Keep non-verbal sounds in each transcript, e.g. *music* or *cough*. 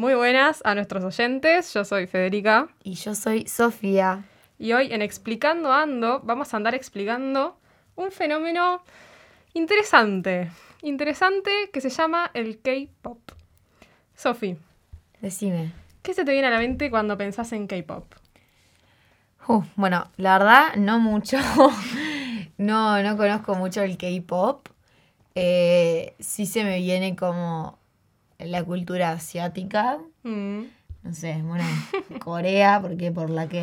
Muy buenas a nuestros oyentes, yo soy Federica. Y yo soy Sofía. Y hoy en Explicando Ando vamos a andar explicando un fenómeno interesante, interesante que se llama el K-Pop. Sofi. Decime. ¿Qué se te viene a la mente cuando pensás en K-Pop? Uh, bueno, la verdad, no mucho. *laughs* no, no conozco mucho el K-Pop. Eh, sí se me viene como la cultura asiática. Mm. No sé, bueno, Corea, porque por la K.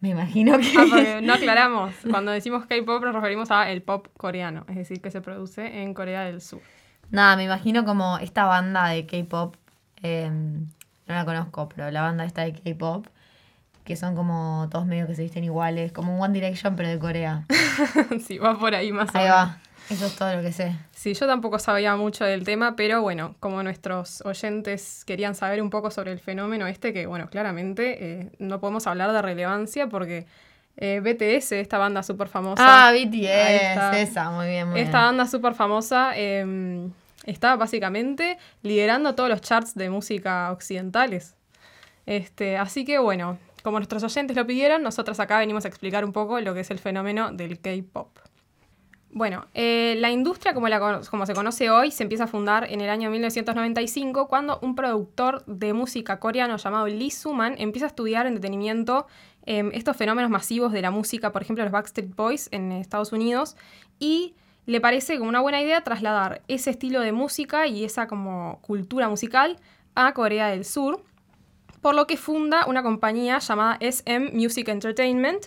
Me imagino que. Ah, porque no aclaramos. Cuando decimos K-pop nos referimos a el pop coreano, es decir, que se produce en Corea del Sur. Nada, me imagino como esta banda de K-pop. Em, no la conozco, pero la banda esta de K-pop. Que son como todos medios que se visten iguales, como un One Direction, pero de Corea. *laughs* sí, va por ahí más o menos. Ahí va. Eso es todo lo que sé. Sí, yo tampoco sabía mucho del tema, pero bueno, como nuestros oyentes querían saber un poco sobre el fenómeno este, que bueno, claramente eh, no podemos hablar de relevancia porque eh, BTS, esta banda súper famosa. Ah, BTS, esa, muy bien, muy Esta banda súper famosa em, está básicamente liderando todos los charts de música occidentales. Este, así que bueno, como nuestros oyentes lo pidieron, nosotros acá venimos a explicar un poco lo que es el fenómeno del K-Pop. Bueno, eh, la industria como, como se conoce hoy se empieza a fundar en el año 1995 cuando un productor de música coreano llamado Lee Suman empieza a estudiar en detenimiento em, estos fenómenos masivos de la música, por ejemplo los Backstreet Boys en Estados Unidos, y le parece como una buena idea trasladar ese estilo de música y esa como cultura musical a Corea del Sur, por lo que funda una compañía llamada SM Music Entertainment,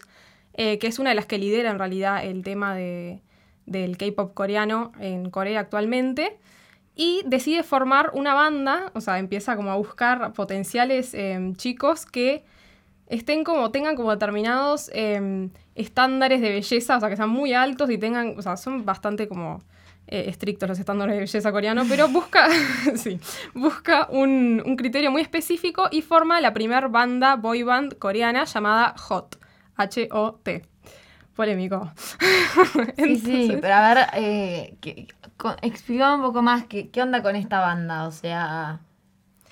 eh, que es una de las que lidera en realidad el tema de del K-pop coreano en Corea actualmente. Y decide formar una banda, o sea, empieza como a buscar potenciales em, chicos que estén como, tengan como determinados em, estándares de belleza, o sea, que sean muy altos y tengan, o sea, son bastante como eh, estrictos los estándares de belleza coreano, pero busca, *laughs* sí, busca un, un, criterio muy específico y forma la primera banda boy band coreana llamada HOT, H-O-T polémico. *laughs* sí, sí, pero a ver, eh, un poco más qué, qué onda con esta banda, o sea,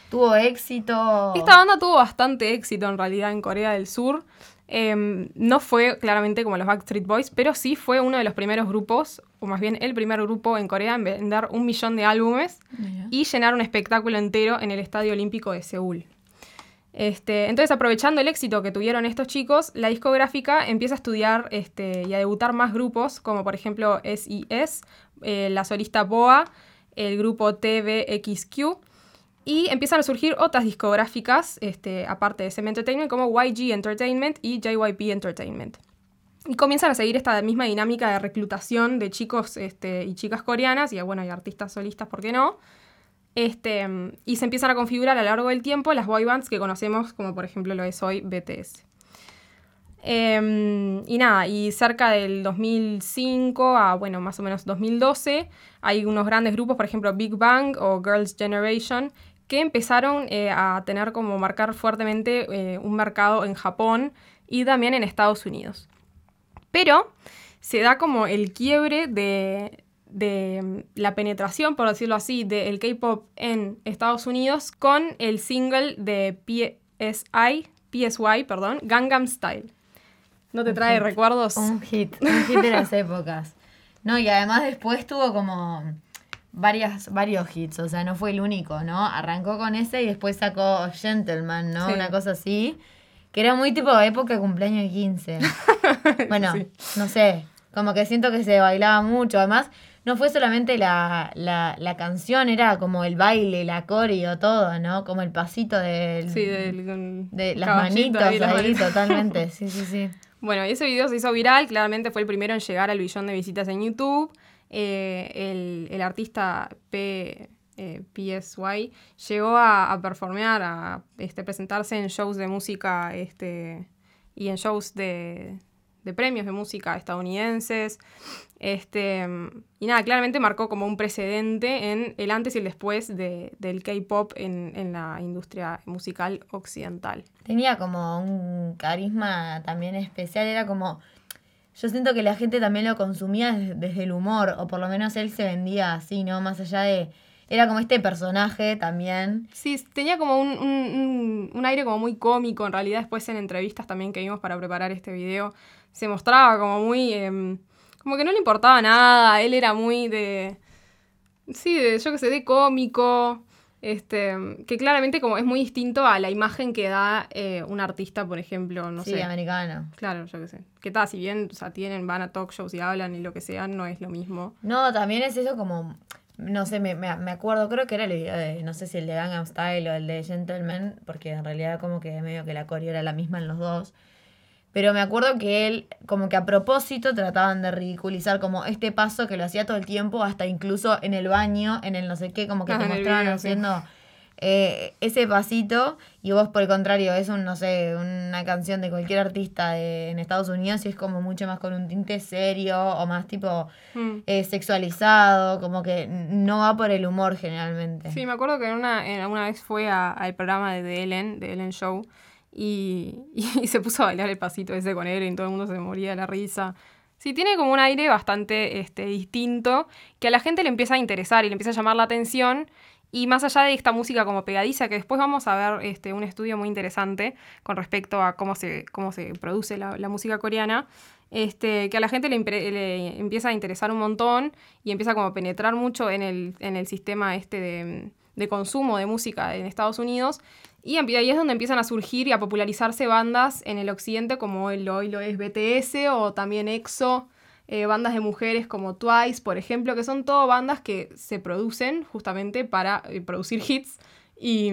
¿tuvo éxito? Esta banda tuvo bastante éxito en realidad en Corea del Sur. Em, no fue claramente como los Backstreet Boys, pero sí fue uno de los primeros grupos, o más bien el primer grupo en Corea en vender un millón de álbumes y llenar un espectáculo entero en el Estadio Olímpico de Seúl. Este, entonces, aprovechando el éxito que tuvieron estos chicos, la discográfica empieza a estudiar este, y a debutar más grupos, como por ejemplo SIS, eh, la solista Boa, el grupo TVXQ, y empiezan a surgir otras discográficas, este, aparte de SM Entertainment, como YG Entertainment y JYP Entertainment. Y comienzan a seguir esta misma dinámica de reclutación de chicos y chicas coreanas, y bueno, y artistas solistas, ¿por qué no? Este, y se empiezan a configurar a lo largo del tiempo las boy bands que conocemos, como por ejemplo lo es hoy BTS. Em, y nada, y cerca del 2005 a, bueno, más o menos 2012, hay unos grandes grupos, por ejemplo Big Bang o Girls' Generation, que empezaron eh, a tener como marcar fuertemente eh, un mercado en Japón y también en Estados Unidos. Pero se da como el quiebre de, de la penetración, por decirlo así, del K-pop en Estados Unidos con el single de PSI, PSY, perdón, Gangnam Style. ¿No te trae recuerdos? Un hit, un hit de las épocas. No, y además después tuvo como varias, varios hits, o sea, no fue el único, ¿no? Arrancó con ese y después sacó Gentleman, ¿no? Una cosa así, que era muy tipo época de cumpleaños de 15. *laughs* Bueno, no sé, como que siento que se bailaba mucho, además no fue solamente la, la, canción, era como el baile, la coreo, todo, ¿no? Como el pasito del, sí, del, de las manitos ahí, *laughs* totalmente, *laughs* sí, sí, sí. Bueno, y ese video se hizo viral, claramente fue el primero en llegar al billón de visitas en YouTube. Eh, el, artista P, eh, PSY llegó a, a performear, a este, presentarse en shows de música este, y en shows de, de premios de música estadounidenses. Este, y nada, claramente marcó como un precedente en el antes y el después del K-pop en, la industria musical occidental. Tenía como un carisma también especial, era como. Yo siento que la gente también lo consumía desde, el humor, o por lo menos él se vendía así, ¿no? Más allá de era como este personaje también. Sí, tenía como un, un, un, aire como muy cómico, en realidad después en entrevistas también que vimos para preparar este video, se mostraba como muy... Em, como que no le importaba nada, él era muy de... Sí, de, yo qué sé, de cómico, este, que claramente como es muy distinto a la imagen que da eh, un artista, por ejemplo, no sé. Sí, americano. Claro, yo qué sé. Que tal, si bien, o sea, tienen, van a talk shows y hablan y lo que sea, no es lo mismo. No, también es eso como no sé, me, me, me, acuerdo, creo que era el video de, no sé si el de Gangnam Style o el de Gentleman, porque en realidad como que medio que la coreo era la misma en los dos. Pero me acuerdo que él, como que a propósito, trataban de ridiculizar como este paso que lo hacía todo el tiempo, hasta incluso en el baño, en el no sé qué, como que *laughs* te mostraban haciendo... Eh, ese pasito y vos por el contrario es un, no sé, una canción de cualquier artista en Estados Unidos y es como mucho más con un tinte serio o más tipo mm. eh, sexualizado, como que no va por el humor generalmente. Sí, me acuerdo que una, en, una vez fue al programa de The Ellen, de Ellen Show, y, *laughs* y, se puso a bailar el pasito ese con él y todo el mundo se moría de la risa. Sí, tiene como un aire bastante este, distinto que a la gente le empieza a interesar y le empieza a llamar la atención y más allá de esta música como pegadiza, que después vamos a ver este, un estudio muy interesante con respecto a cómo se, cómo se produce la, música coreana, este, que a la gente le, empieza a interesar un montón y empieza como a penetrar mucho en el, en el sistema este de, consumo de música en Estados Unidos. Y ahí es donde empiezan a surgir y a popularizarse bandas en el occidente como el, hoy lo es BTS o también EXO eh, bandas de mujeres como Twice, por ejemplo, que son todo bandas que se producen justamente para eh, producir hits. Y,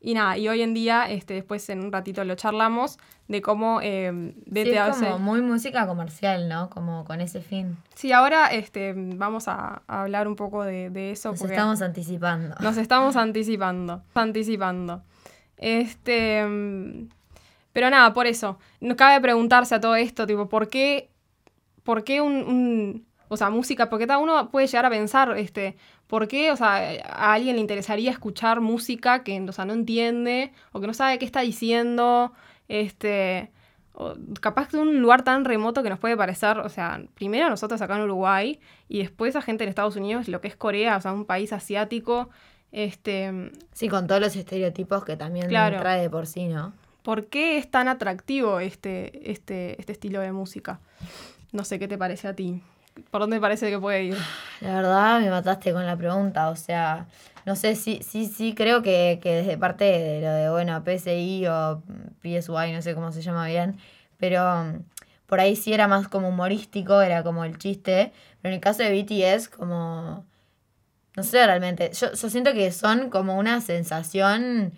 y, nada, y hoy en día, este, después en un ratito lo charlamos, de cómo eh, sí, es como muy música comercial, ¿no? Como con ese fin. Sí, ahora este, vamos a, hablar un poco de, de eso. Nos estamos anticipando. Nos estamos anticipando, anticipando. Este... Pero nada, por eso, no cabe preguntarse a todo esto, tipo, ¿por qué ¿por qué un, o sea, música? Porque cada uno puede llegar a pensar, este, ¿por qué, o sea, a alguien le interesaría escuchar música que, o sea, no entiende o que no sabe qué está diciendo? Este, capaz de un lugar tan remoto que nos puede parecer, o sea, primero a nosotros acá en Uruguay y después a gente en Estados Unidos, lo que es Corea, o sea, un país asiático. Este, sí, con todos los estereotipos que también trae de por sí, ¿no? ¿Por qué es tan atractivo este, este, este estilo de música? No sé qué te parece a ti. ¿Por dónde parece que puede ir? La verdad me mataste con la pregunta, o sea, no sé, sí, sí, sí, creo que, que desde parte de lo de, bueno, PSI o PSY, no sé cómo se llama bien, pero mm, por ahí sí era más como humorístico, era como el chiste, pero en el caso de BTS como, no sé realmente, yo, yo siento que son como una sensación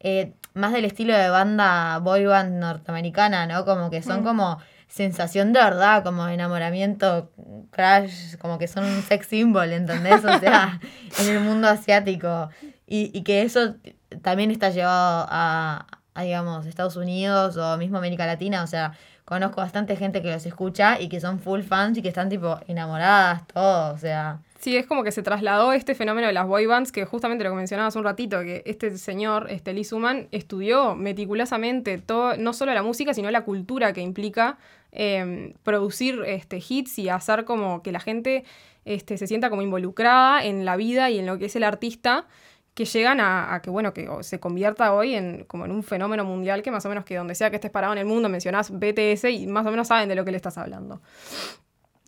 eh, más del estilo de banda boy band norteamericana, ¿no? Como que son mm. como sensación de verdad, como enamoramiento, crash, como que son un sex symbol, ¿entendés? O sea, *laughs* en el mundo asiático. Y, y que eso también está llevado a, a, digamos, Estados Unidos o mismo América Latina. O sea, conozco bastante gente que los escucha y que son full fans y que están tipo enamoradas, todo, o sea. Sí, es como que se trasladó este fenómeno de las boy bands, que justamente lo que mencionabas un ratito, que este señor, este Lee estudió meticulosamente todo, no solo la música, sino la cultura que implica em, producir este, hits y hacer como que la gente este, se sienta como involucrada en la vida y en lo que es el artista, que llegan a, que, bueno, que se convierta hoy en, como en un fenómeno mundial que más o menos que donde sea que estés parado en el mundo mencionás BTS y más o menos saben de lo que le estás hablando.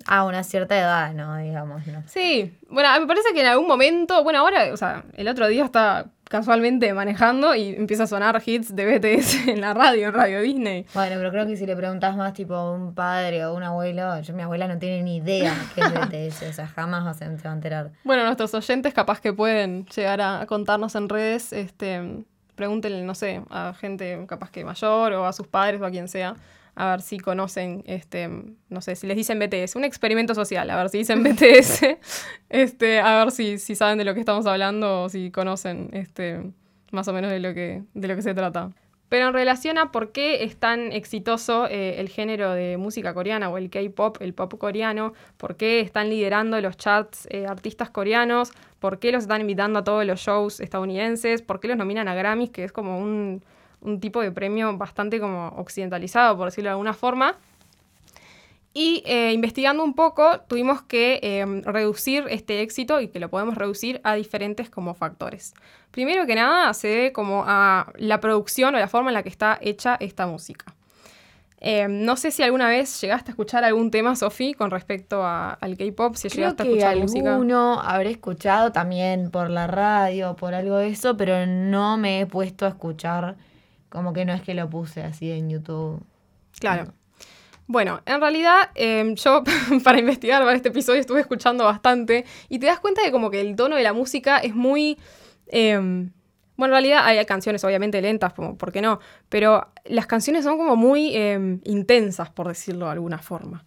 A una cierta edad, ¿no? Digamos, ¿no? Sí. Bueno, me parece que en algún momento, bueno, ahora, o sea, el otro día está casualmente manejando y empieza a sonar hits de BTS *laughs* en la radio, en Radio Disney. Bueno, pero creo que si le preguntas más tipo a un padre o un abuelo, yo mi abuela no tiene ni idea qué es BTS, o sea, jamás se va a enterar. Bueno, nuestros oyentes capaz que pueden llegar a contarnos en redes, este, pregúntenle, no sé, a gente capaz que mayor o a sus padres o a quien sea a ver si conocen, este, no sé, si les dicen BTS, un experimento social, a ver si dicen *laughs* BTS, este, a ver si, si saben de lo que estamos hablando o si conocen este, más o menos de lo, que, de lo que se trata. Pero en relación a por qué es tan exitoso eh, el género de música coreana o el K-pop, el pop coreano, por qué están liderando los charts eh, artistas coreanos, por qué los están invitando a todos los shows estadounidenses, por qué los nominan a Grammys, que es como un, un tipo de premio bastante como occidentalizado, por decirlo de alguna forma. Y eh, investigando un poco, tuvimos que em, reducir este éxito y que lo podemos reducir a diferentes como factores. Primero que nada, se debe como a la producción o la forma en la que está hecha esta música. Em, no sé si alguna vez llegaste a escuchar algún tema, Sofi, con respecto al K-pop, si Creo llegaste que a escuchar alguno habré escuchado también por la radio, por algo de eso, pero no me he puesto a escuchar, como que no es que lo puse así en YouTube. Claro. Bueno, en realidad em, yo *laughs* para investigar para este episodio estuve escuchando bastante y te das cuenta de como que el tono de la música es muy... Em, bueno, en realidad hay canciones obviamente lentas, como, ¿por qué no? Pero las canciones son como muy em, intensas, por decirlo de alguna forma.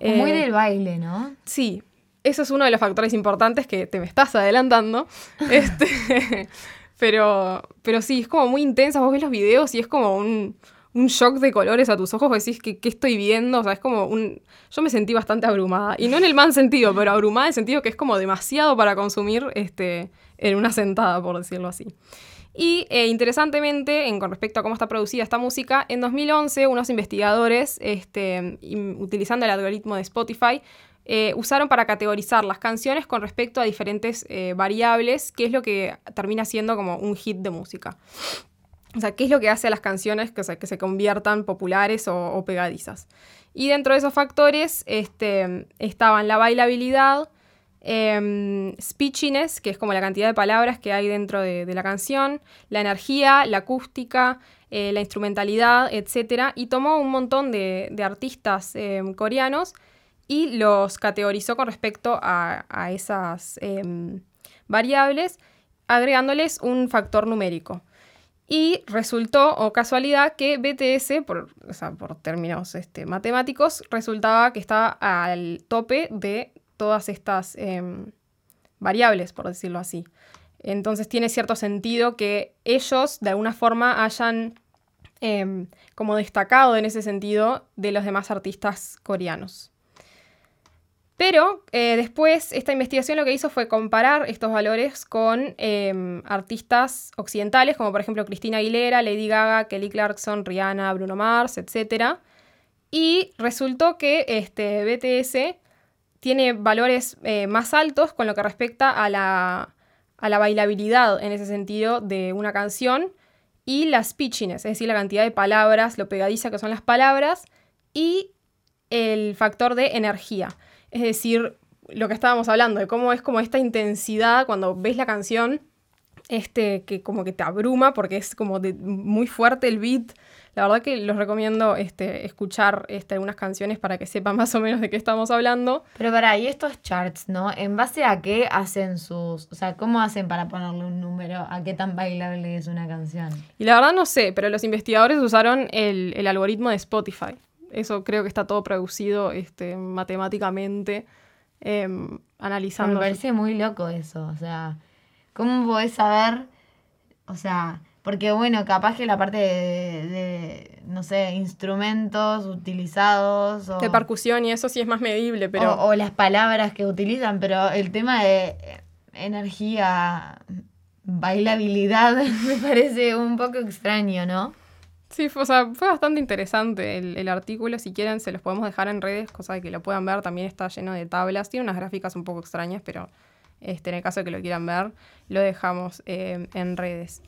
muy Eh, del baile, ¿no? Sí, eso es uno de los factores importantes que te me estás adelantando. *laughs* este, pero, pero sí, es como muy intensa. Vos ves los videos y es como un, un shock de colores a tus ojos. Vos decís, que ¿qué estoy viendo? O sea, es como un... Yo me sentí bastante abrumada. Y no en el mal sentido, pero abrumada en el sentido que es como demasiado para consumir este, en una sentada, por decirlo así. Y eh, interesantemente, en, con respecto a cómo está producida esta música, en 2011 unos investigadores, este, utilizando el algoritmo de Spotify, eh, usaron para categorizar las canciones con respecto a diferentes eh, variables, que es lo que termina siendo como un hit de música. O sea, qué es lo que hace a las canciones que, se- que se conviertan populares o, pegadizas. Y dentro de esos factores este, estaban la bailabilidad, em, speechiness, que es como la cantidad de palabras que hay dentro de, la canción, la energía, la acústica, eh, la instrumentalidad, etc. Y tomó un montón de, de artistas em, coreanos y los categorizó con respecto a, esas em, variables, agregándoles un factor numérico. Y resultó, o casualidad, que BTS, por, o términos este, matemáticos, resultaba que estaba al tope de todas estas em, variables, por decirlo así. Entonces tiene cierto sentido que ellos, de alguna forma, hayan em, como destacado en ese sentido de los demás artistas coreanos. Pero eh, después esta investigación lo que hizo fue comparar estos valores con eh, artistas occidentales, como por ejemplo Cristina Aguilera, Lady Gaga, Kelly Clarkson, Rihanna, Bruno Mars, etc. Y resultó que este, BTS tiene valores eh, más altos con lo que respecta a la, a la bailabilidad en ese sentido de una canción y la speechiness, es decir, la cantidad de palabras, lo pegadiza que son las palabras y el factor de energía. Es decir, lo que estábamos hablando, de cómo es como esta intensidad cuando ves la canción, este, que como que te abruma porque es como de, muy fuerte el beat. La verdad que los recomiendo este, escuchar este, algunas canciones para que sepan *laughs* más o menos de qué estamos hablando. Pero para, y estos charts, ¿no? ¿En base a qué hacen sus... O sea, ¿cómo hacen para ponerle un número a qué tan bailable es una canción? Y la verdad no sé, pero los investigadores usaron el, el algoritmo de Spotify. Eso creo que está todo producido este, matemáticamente, em, Me analizando. parece muy loco eso, o sea, ¿cómo podés saber? O sea, porque bueno, capaz que la parte de, de, no sé, instrumentos utilizados o, De percusión y eso sí es más medible, pero... o, o las palabras que utilizan, pero el tema de eh, energía, bailabilidad, *laughs* me parece un poco extraño, ¿no? Sí, fue, o sea, fue bastante interesante el, el artículo. Si quieren, se los podemos dejar en redes, cosa de que lo puedan ver. También está lleno de tablas. Tiene unas gráficas un poco extrañas, pero este, en el caso de que lo quieran ver, lo dejamos eh, en redes.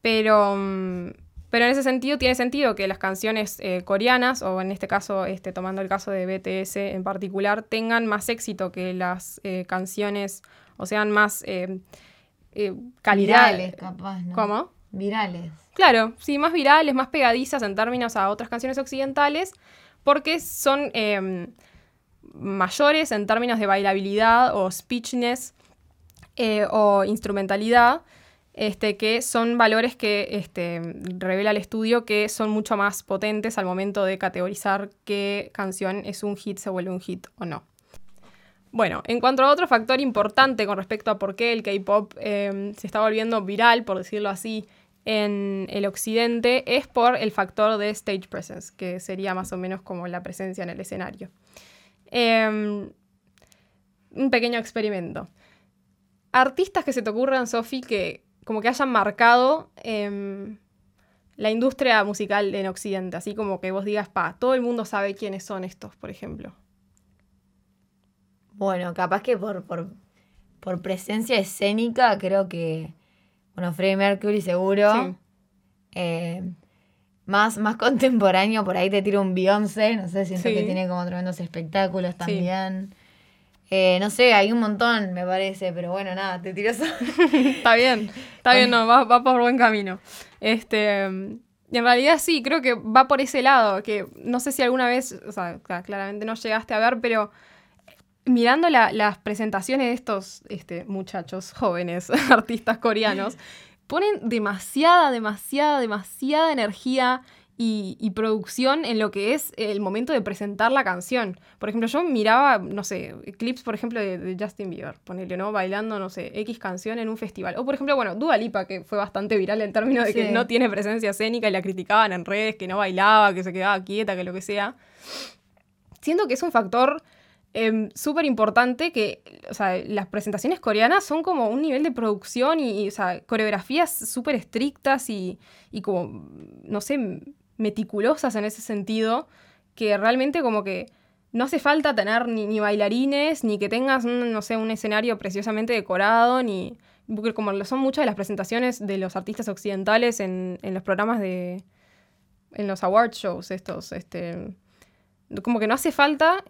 Pero, mm, pero en ese sentido, tiene sentido que las canciones eh, coreanas, o en este caso, este, tomando el caso de BTS en particular, tengan más éxito que las eh, canciones, o sean más eh, eh, calidad. Virales, capaz, ¿no? ¿Cómo? Virales. Claro, sí, más virales, más pegadizas en términos a otras canciones occidentales, porque son eh, mayores en términos de bailabilidad o speechness eh, o instrumentalidad, este, que son valores que este, revela el estudio que son mucho más potentes al momento de categorizar qué canción es un hit, se vuelve un hit o no. Bueno, en cuanto a otro factor importante con respecto a por qué el K-pop eh, se está volviendo viral, por decirlo así, en el occidente, es por el factor de stage presence, que sería más o menos como la presencia en el escenario. Eh, un pequeño experimento. Artistas que se te ocurran, Sofi, que como que hayan marcado eh, la industria musical en Occidente? Así como que vos digas, pa, todo el mundo sabe quiénes son estos, por ejemplo. Bueno, capaz que por, por, por presencia escénica, creo que. Bueno, Freddie Mercury seguro. Sí. Eh, más, más *laughs* contemporáneo, por ahí te tiro un Beyoncé, no sé, siento Sí. que tiene como tremendos espectáculos también. Eh, no sé, hay un montón, me parece, pero bueno, nada, te tiro eso. *laughs* Está bien, está bien, no, va, va por buen camino. Este, y en realidad sí, creo que va por ese lado, que no sé si alguna vez, o sea, cla- claramente no llegaste a ver, pero mirando la- las presentaciones de estos este, muchachos jóvenes, *laughs* artistas coreanos, ponen demasiada, demasiada, demasiada energía y, y producción en lo que es el momento de presentar la canción. Por ejemplo, yo miraba, no sé, clips, por ejemplo, de, de Justin Bieber, ponele, ¿no? Bailando, no sé, X canción en un festival. O, por ejemplo, bueno, Dua Lipa, que fue bastante viral en términos de que no tiene presencia escénica y la criticaban en redes, que no bailaba, que se quedaba quieta, que lo que sea. Siento que es un factor em, súper importante que, o sea, las presentaciones coreanas son como un nivel de producción y, o sea, coreografías súper estrictas y, y como, no sé, meticulosas en ese sentido, que realmente como que no hace falta tener ni, bailarines, ni que tengas, un, no sé, un escenario preciosamente decorado, ni... Porque como son muchas de las presentaciones de los artistas occidentales en, en los programas de... en los award shows estos, este... Como que no hace falta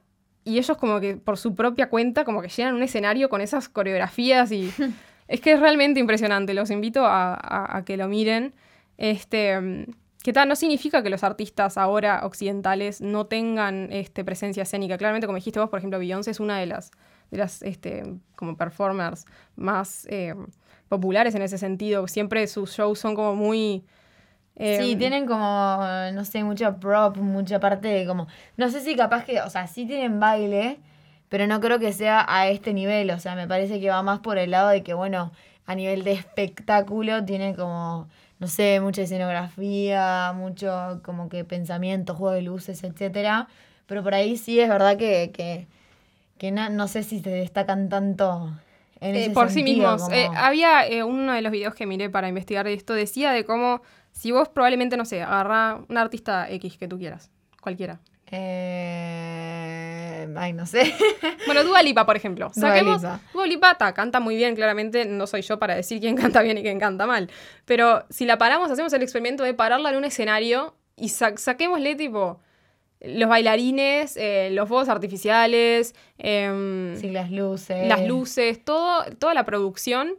y ellos como que por su propia cuenta como que llenan un escenario con esas coreografías y *laughs* es que es realmente impresionante, los invito a, a- a que lo miren. Este, que tal, no significa que los artistas ahora occidentales no tengan este, presencia escénica. Claramente, como dijiste vos, por ejemplo, Beyoncé es una de las, de las este, como performers más eh, populares en ese sentido. Siempre sus shows son como muy... eh, Sí, tienen como, no sé, mucha prop, mucha parte de como, no sé si capaz que, o sea, sí tienen baile, pero no creo que sea a este nivel, o sea, me parece que va más por el lado de que, bueno, a nivel de espectáculo tienen como, no sé, mucha escenografía, mucho como que pensamiento, juego de luces, etcétera, pero por ahí sí es verdad que, que, que no, no sé si se destacan tanto en Eh, ese por sí sentido, mismos. como- Eh, había eh, uno de los videos que miré para investigar de esto, decía de cómo, si vos probablemente, no sé, agarra un artista X que tú quieras, cualquiera. Eh, ay, no sé. *laughs* Bueno, Dua Lipa, por ejemplo. Dua Saquemos, Lipa. Dua Lipa ta, canta muy bien, claramente no soy yo para decir quién *laughs* canta bien y quién canta mal. Pero si la paramos, hacemos el experimento de pararla en un escenario y sa- saquémosle tipo los bailarines, eh, los fuegos artificiales, em, Sí, las luces. las luces, todo, toda la producción.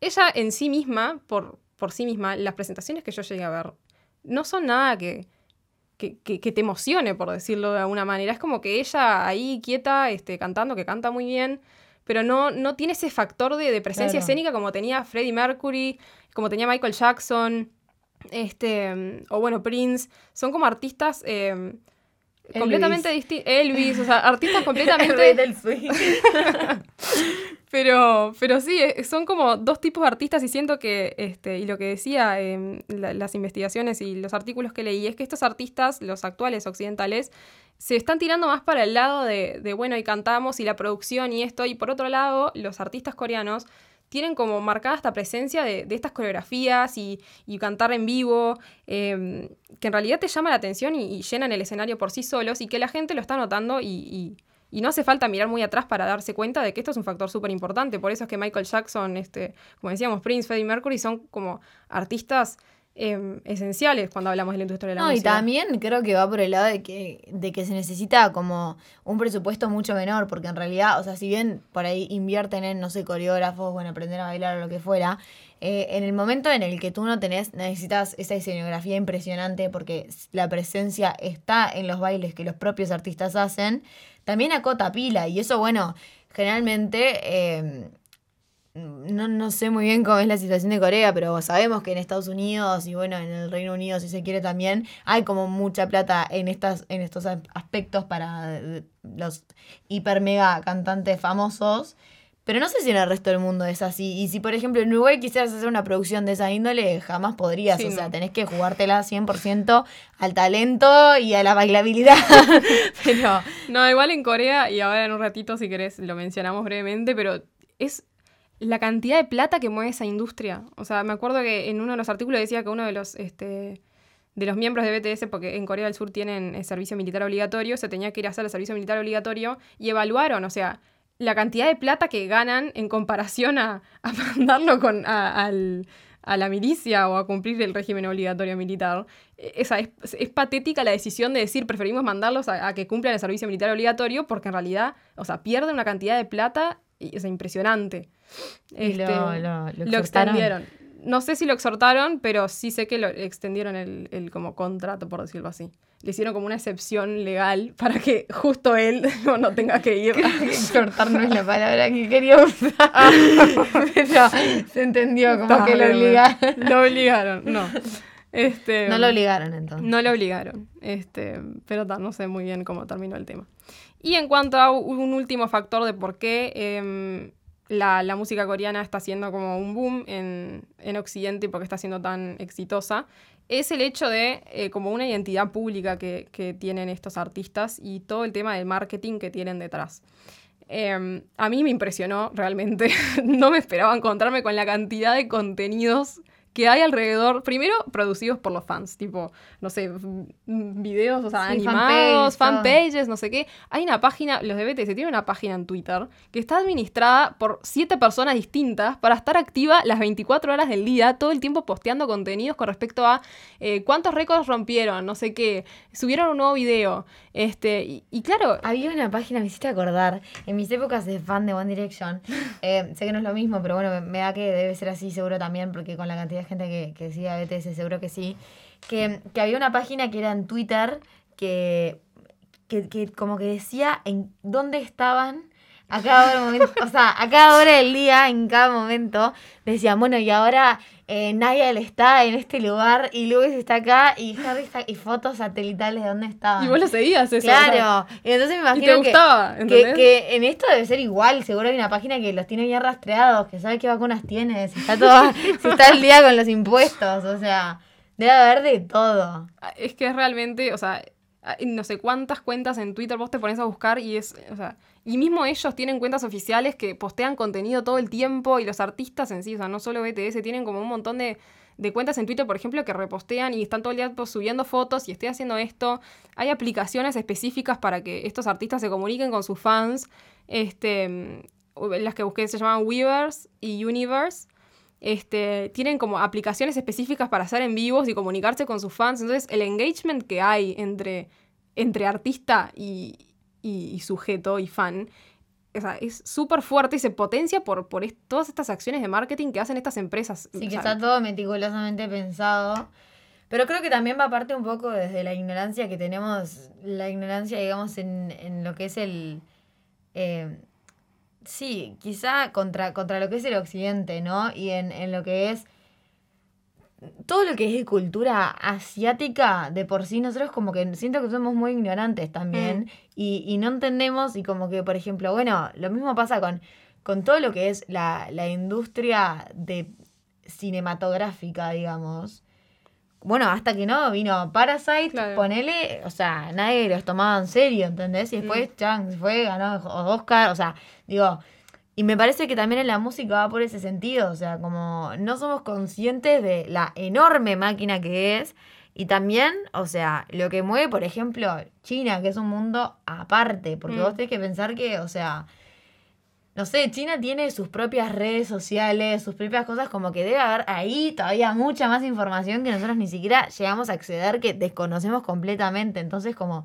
Ella en sí misma, por, por sí misma, las presentaciones que yo llegué a ver, no son nada que, que, que- que te emocione, por decirlo de alguna manera. Es como que ella ahí quieta, este, cantando, que canta muy bien, pero no, no tiene ese factor de, de presencia Claro. escénica como tenía Freddie Mercury, como tenía Michael Jackson, este, o bueno, Prince. Son como artistas eh, completamente distintos. Elvis, o sea, artistas *laughs* completamente... El rey del swing. *laughs* Pero, pero sí, eh, son como dos tipos de artistas y siento que, este, y lo que decía em, la- las investigaciones y los artículos que leí, es que estos artistas, los actuales occidentales, se están tirando más para el lado de, bueno, y cantamos y la producción y esto, y por otro lado, los artistas coreanos tienen como marcada esta presencia de, de estas coreografías y, y cantar en vivo, em, que en realidad te llama la atención y, y llenan el escenario por sí solos y que la gente lo está notando y, y- y no hace falta mirar muy atrás para darse cuenta de que esto es un factor súper importante. Por eso es que Michael Jackson, este, como decíamos, Prince, Freddie Mercury son como artistas em, esenciales cuando hablamos de la industria de la No, y también creo que va por el lado de que, de que se necesita como un presupuesto mucho menor, porque en realidad, o sea, si bien por ahí invierten en, no sé, coreógrafos, bueno, aprender a bailar o lo que fuera, eh, en el momento en el que tú no tenés, necesitas esa escenografía impresionante porque la presencia está en los bailes que los propios artistas hacen, también acota pila, y eso, bueno, generalmente... eh, no, no sé muy bien cómo es la situación de Corea, pero sabemos que en Estados Unidos y bueno, en el Reino Unido, si se quiere también, hay como mucha plata en estas, en estos aspectos para eh, los hiper mega cantantes famosos. Pero no sé si en el resto del mundo es así. Y si, por ejemplo, en Uruguay quisieras hacer una producción de esa índole, jamás podrías. Sí, o sea, no. tenés que jugártela 100% al talento y a la bailabilidad. *laughs* pero No, igual en Corea, y ahora en un ratito, si querés, lo mencionamos brevemente, pero es la cantidad de plata que mueve esa industria. O sea, me acuerdo que en uno de los artículos decía que uno de los este, de los miembros de BTS, porque en Corea del Sur tienen el servicio militar obligatorio, se tenía que ir a hacer el servicio militar obligatorio y evaluaron, o sea, la cantidad de plata que ganan en comparación a, a *laughs* mandarlo con, a, la milicia o a cumplir el régimen obligatorio militar. E, esa es, patética la decisión de decir preferimos mandarlos a, que cumplan el servicio militar obligatorio porque en realidad, o sea, pierden una cantidad de plata y es impresionante. Este, lo, extendieron. No sé si lo exhortaron, pero sí sé que lo extendieron el, el como contrato, por decirlo así le hicieron como una excepción legal para que justo él *laughs* no, tenga que ir. *laughs* Exhortar no es la palabra que quería usar. Ah. *laughs* pero se entendió como que lo obligaron. Lo obligaron, no. Este, no lo obligaron entonces. No lo obligaron. Este, pero no sé muy bien cómo terminó el tema. Y en cuanto a un último factor de por qué em, la, la, música coreana está siendo como un boom en, en Occidente y por qué está siendo tan exitosa, es el hecho de eh, como una identidad pública que, tienen estos artistas y todo el tema del marketing que tienen detrás. Em, a mí me impresionó realmente, *laughs* no me esperaba encontrarme con la cantidad de contenidos que hay alrededor, primero producidos por los fans, tipo, no sé, videos, o sea, animados, fanpages, no sé qué. Hay una página, los de BTS tienen una página en Twitter que está administrada por siete personas distintas para estar activa las 24 horas del día, todo el tiempo posteando contenidos con respecto a eh, cuántos récords rompieron, no sé qué, subieron un nuevo video. Este, y, claro. Había una página, me hiciste acordar, en mis épocas de fan de One Direction, *laughs* eh, sé que no es lo mismo, pero bueno, me, da que debe ser así seguro también, porque con la cantidad de gente que, que sigue a BTS seguro que sí, que, había una página que era en Twitter que, que, que como que decía en dónde estaban a cada hora, o sea, a cada hora del día, en cada momento, decían, bueno, y ahora eh, Niall está en este lugar y Luis está acá y Harry está y fotos satelitales de dónde estaba. Y vos lo seguías eso. Claro. Y entonces me imagino que, que, en esto debe ser igual. Seguro hay una página que los tiene bien rastreados, que sabe qué vacunas tiene, si está todo, *laughs* si está el día con los impuestos. O sea, debe haber de todo. Ah, es que es realmente, o sea, no sé cuántas cuentas en Twitter vos te pones a buscar y es, o sea, y mismo ellos tienen cuentas oficiales que postean contenido todo el tiempo y los artistas en sí, o sea, no solo BTS, tienen como un montón de, cuentas en Twitter, por ejemplo, que repostean y están todo el día pues, subiendo fotos y estoy haciendo esto. Hay aplicaciones específicas para que estos artistas se comuniquen con sus fans. Este, las que busqué se llaman Weavers y Universe. Este, tienen como aplicaciones específicas para hacer en vivos y comunicarse con sus fans. Entonces, el engagement que hay entre, entre artista y, y, sujeto y fan. O sea, es súper fuerte y se potencia por, por todas estas acciones de marketing que hacen estas empresas. Sí, que está todo meticulosamente pensado. Pero creo que también va parte un poco desde la ignorancia que tenemos, la ignorancia, digamos, en, en lo que es el... Eh, sí, quizá contra, contra lo que es el occidente, ¿no? Y en, en lo que es todo lo que es de cultura asiática, de por sí, nosotros como que siento que somos muy ignorantes también mm. y, y, no entendemos y como que, por ejemplo, bueno, lo mismo pasa con, con todo lo que es la, la industria de cinematográfica, digamos. Bueno, hasta que no vino Parasite, ponele, o sea, nadie los tomaba en serio, ¿entendés? Y después mm. Chang fue, ganó Oscar, o sea, digo, y me parece que también en la música va por ese sentido, o sea, como no somos conscientes de la enorme máquina que es y también, o sea, lo que mueve, por ejemplo, China, que es un mundo aparte, porque mm. vos tenés que pensar que, o sea, no sé, China tiene sus propias redes sociales, sus propias cosas, como que debe haber ahí todavía mucha más información que nosotros ni siquiera llegamos a acceder, que desconocemos completamente. Entonces, como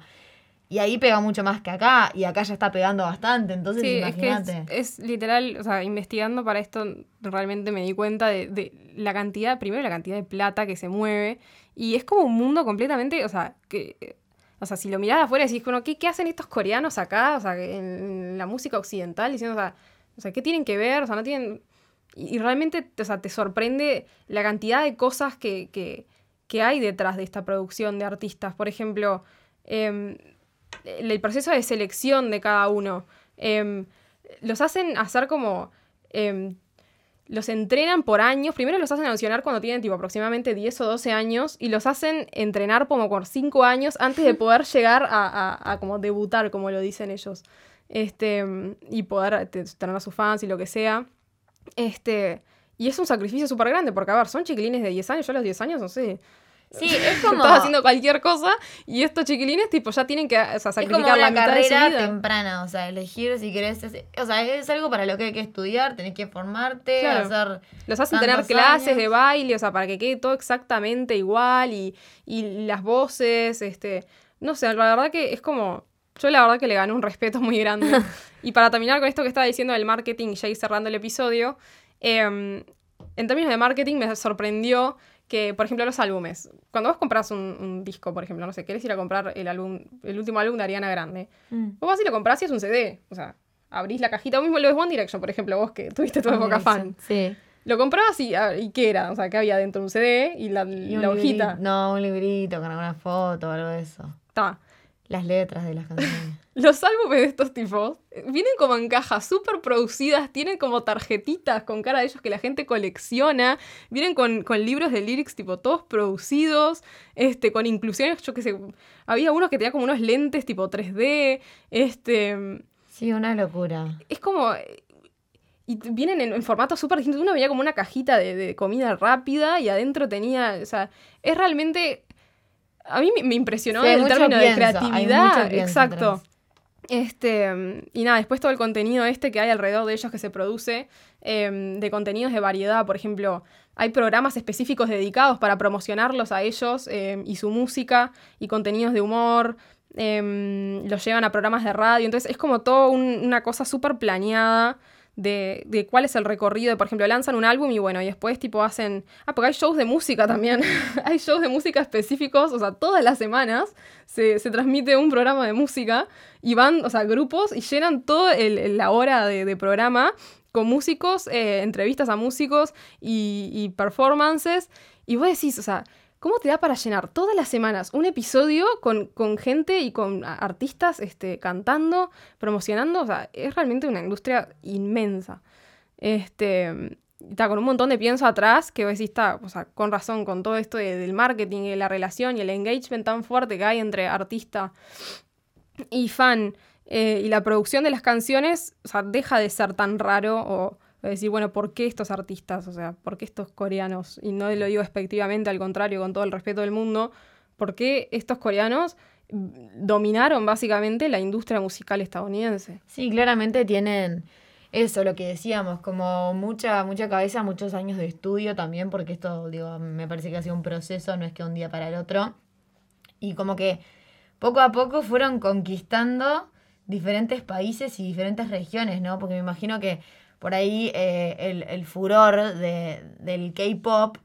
y ahí pega mucho más que acá, y acá ya está pegando bastante, entonces imagínate. Es, literal, o sea, investigando para esto realmente me di cuenta de, la cantidad, primero la cantidad de plata que se mueve, y es como un mundo completamente, o sea, que... O sea, si lo mirás afuera y decís, bueno, ¿qué, ¿qué hacen estos coreanos acá? O sea, en, la música occidental, diciendo, o sea, o sea, ¿qué tienen que ver? O sea, no tienen... Y, realmente, o sea, te sorprende la cantidad de cosas que, que, que hay detrás de esta producción de artistas. Por ejemplo, eh, el proceso de selección de cada uno. Em, los hacen hacer como... Em, los entrenan por años. Primero los hacen audicionar cuando tienen tipo aproximadamente 10 o 12 años y los hacen entrenar como por 5 años antes de *laughs* poder llegar a, como debutar, como lo dicen ellos. Este, y poder tener a sus fans y lo que sea. Este, y es un sacrificio súper grande porque, a ver, son chiquilines de 10 años. Yo a los 10 años, no sé, Sí, es como. Estás haciendo cualquier cosa y estos chiquilines, tipo, ya tienen que o sea, Es sacrificar como la la mitad de su carrera vida. temprana, o sea, elegir si querés. O sea, es algo para lo que hay que estudiar, tenés que formarte, Claro. hacer. Los hacen tener clases años. de baile, o sea, para que quede todo exactamente igual y, y las voces, este, no sé, la verdad que es como, yo la verdad que le gané un respeto muy grande. *laughs* y para terminar con esto que estaba diciendo del marketing, ya ir cerrando el episodio, em, en términos de marketing me sorprendió que, por ejemplo, los álbumes. Cuando vos compras un, un disco, por ejemplo, no sé, querés ir a comprar el álbum, el último álbum de Ariana Grande, Mm. vos vas y lo comprás y es un CD, o sea, abrís la cajita, vos mismo lo ves One Direction, por ejemplo, vos que tuviste tu época fan. Sí. Lo comprabas y, ah, ¿y qué era? O sea, que había dentro un CD y la, Y la hojita. librito- No, un librito con alguna foto o algo de eso. Ta. Las letras de las canciones. Los álbumes de estos tipos eh, vienen como en cajas súper producidas, tienen como tarjetitas con cara de ellos que la gente colecciona, vienen con, con libros de lyrics tipo todos producidos, este, con inclusiones, yo qué sé, había uno que tenía como unos lentes tipo 3D, este, Sí, una locura. es como... Y vienen en, en formatos súper distintos. Uno veía como una cajita de, de comida rápida y adentro tenía. O sea, es realmente. A mí me, impresionó Sí, términos pienso, de creatividad. Exacto. atrás. Este, y nada, después todo el contenido este que hay alrededor de ellos que se produce, em, de contenidos de variedad, por ejemplo, hay programas específicos dedicados para promocionarlos a ellos em, y su música y contenidos de humor, em, los llevan a programas de radio, entonces es como todo un- una cosa súper planeada de, de cuál es el recorrido, por ejemplo, lanzan un álbum y bueno, y después tipo hacen, ah, porque hay shows de música también, *laughs* hay shows de música específicos, o sea, todas las semanas se, se transmite un programa de música y van, o sea, grupos y llenan toda la hora de, de programa con músicos, eh, entrevistas a músicos y, y performances. Y vos decís, o sea, ¿cómo te da para llenar todas las semanas un episodio con, con gente y con artistas este, cantando, promocionando? O sea, es realmente una industria inmensa. Este, está con un montón de pienso atrás que vos decís, está, o sea, con razón, con todo esto de- del marketing y la relación y el engagement tan fuerte que hay entre artista y fan eh, y la producción de las canciones, o sea, deja de ser tan raro decir, bueno, ¿por qué estos artistas? O sea, ¿por qué estos coreanos? Y no lo digo despectivamente, al contrario, con todo el respeto del mundo, ¿por qué estos coreanos dominaron básicamente la industria musical estadounidense? Sí, claramente tienen eso, lo que decíamos, como mucha, mucha cabeza, muchos años de estudio también, porque esto, digo, me parece que ha sido un proceso, no es que un día para el otro. Y como que poco a poco fueron conquistando diferentes países y diferentes regiones, ¿no? Porque me imagino que por ahí eh, el, el furor de, del K-pop,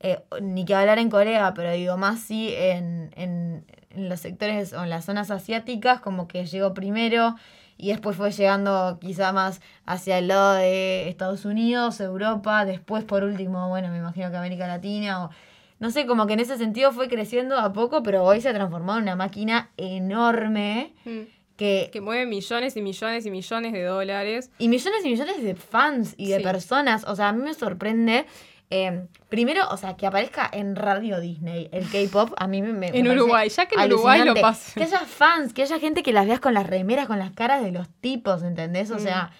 eh, ni que hablar en Corea, pero digo más sí en, en, en los sectores o en las zonas asiáticas, como que llegó primero y después fue llegando quizá más hacia el lado de Estados Unidos, Europa, después por último, bueno, me imagino que América Latina o no sé, como que en ese sentido fue creciendo a poco, pero hoy se ha transformado en una máquina enorme que Que mueve millones y millones y millones de dólares. y millones y millones de fans y de Sí. personas. O sea, a mí me sorprende. eh, primero, o sea, que aparezca en Radio Disney el K-pop, a mí me, me En Uruguay, ya que en Uruguay lo pasen. Que haya fans, que haya gente que las veas con las remeras, con las caras de los tipos, ¿entendés? O Mm. sea,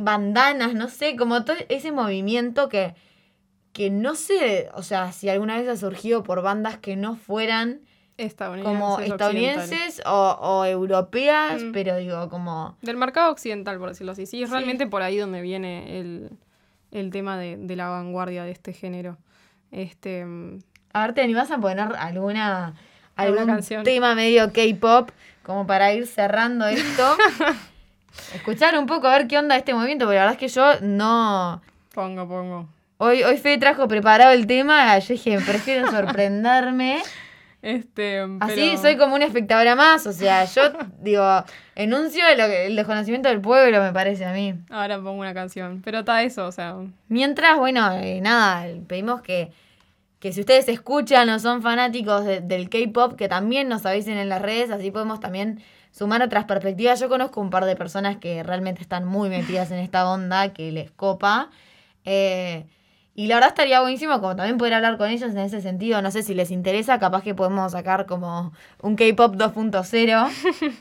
bandanas, no sé, como todo ese movimiento que, que no sé, o sea, si alguna vez ha surgido por bandas que no fueran Estadounidenses. como estadounidenses o, o europeas, Mm. pero digo, como... Del mercado occidental, por decirlo así. Sí, es Sí. realmente por ahí donde viene el, el tema de, de la vanguardia de este género. Este, mm, A ver, ¿te animás a poner alguna, Alguna algún canción. tema medio K-pop como para ir cerrando esto? *laughs* Escuchar un poco a ver qué onda este movimiento, porque la verdad es que yo no... pongo, pongo. Hoy, hoy Fede trajo preparado el tema, yo dije, prefiero *laughs* sorprenderme. Este, Así soy como una espectadora más, o sea, yo *laughs* digo, enuncio lo que- el desconocimiento del pueblo, me parece a mí. Ahora pongo una canción. Pero está eso, o sea. Mientras, bueno, eh, nada, pedimos que, que si ustedes escuchan o son fanáticos de- del K-pop, que también nos avisen en las redes, así podemos también sumar otras perspectivas. Yo conozco un par de personas que realmente están muy metidas en esta onda, que les copa. Eh, y la verdad estaría buenísimo como también poder hablar con ellos en ese sentido. No sé si les interesa, capaz que podemos sacar como un K-pop 2.0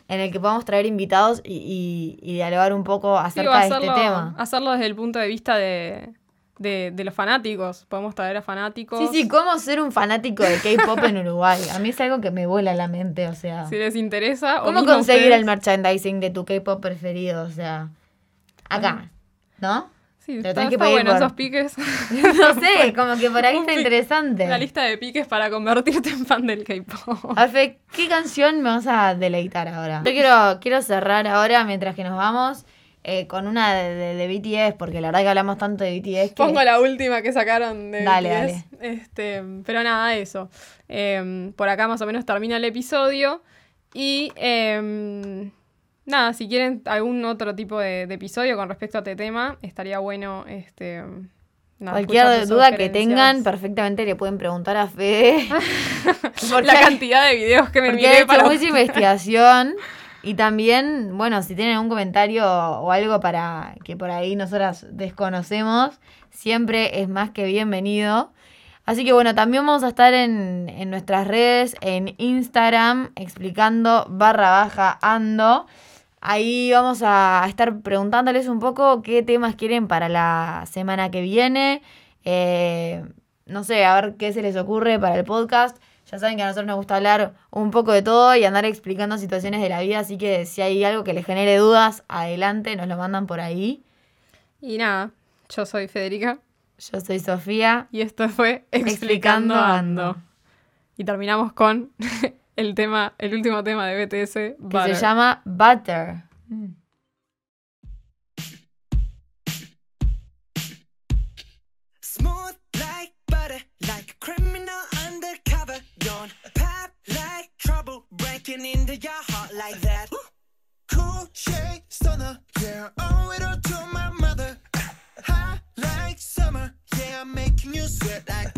*laughs* en el que podamos traer invitados y, y- y dialogar un poco acerca de este tema. hacerlo desde el punto de vista de, de, de los fanáticos. Podemos traer a fanáticos. Sí, sí, cómo ser un fanático de K-pop en Uruguay. A mí es algo que me vuela la mente, o sea. Si les interesa. ¿Cómo conseguir ustedes- el merchandising de tu K-pop preferido? O sea, acá, ¿no? Sí, Te lo está, que está bueno por- esos piques. *laughs* No sé, *laughs* como que por ahí está interesante. La lista de piques para convertirte en fan del K-pop. Afe, ¿qué canción me vas a deleitar ahora? Yo quiero, quiero cerrar ahora, mientras que nos vamos, eh, con una de, de- de BTS, porque la verdad que hablamos tanto de BTS que... Pongo la última que sacaron de Dale, BTS. Este, pero nada, eso. Em, por acá más o menos termina el episodio. Y em, nada, si quieren algún otro tipo de, de episodio con respecto a este tema, estaría bueno este, nada, Cualquier duda que tengan, perfectamente le pueden preguntar a Fede. *laughs* Porque- La cantidad de videos que me Porque he miré hecho para mucha investigación. Y también, bueno, si tienen un comentario o algo para que por ahí nosotras desconocemos, siempre es más que bienvenido. Así que bueno, también vamos a estar en, en nuestras redes, en Instagram, explicando barra baja ando. Ahí vamos a estar preguntándoles un poco qué temas quieren para la semana que viene. Eh, no sé, a ver qué se les ocurre para el podcast. Ya saben que a nosotros nos gusta hablar un poco de todo y andar explicando situaciones de la vida, así que si hay algo que les genere dudas, adelante, nos lo mandan por ahí. Y nada, yo soy Federica Yo soy Sofía. y esto fue Explicando Explicando Ando. Ando. Y terminamos con el tema, el último tema de BTS. Que butter. se llama Butter. Mm. Into your heart like that. cool shade stunner, yeah. Owe it all to my mother. High like summer, yeah. I'm making you sweat like.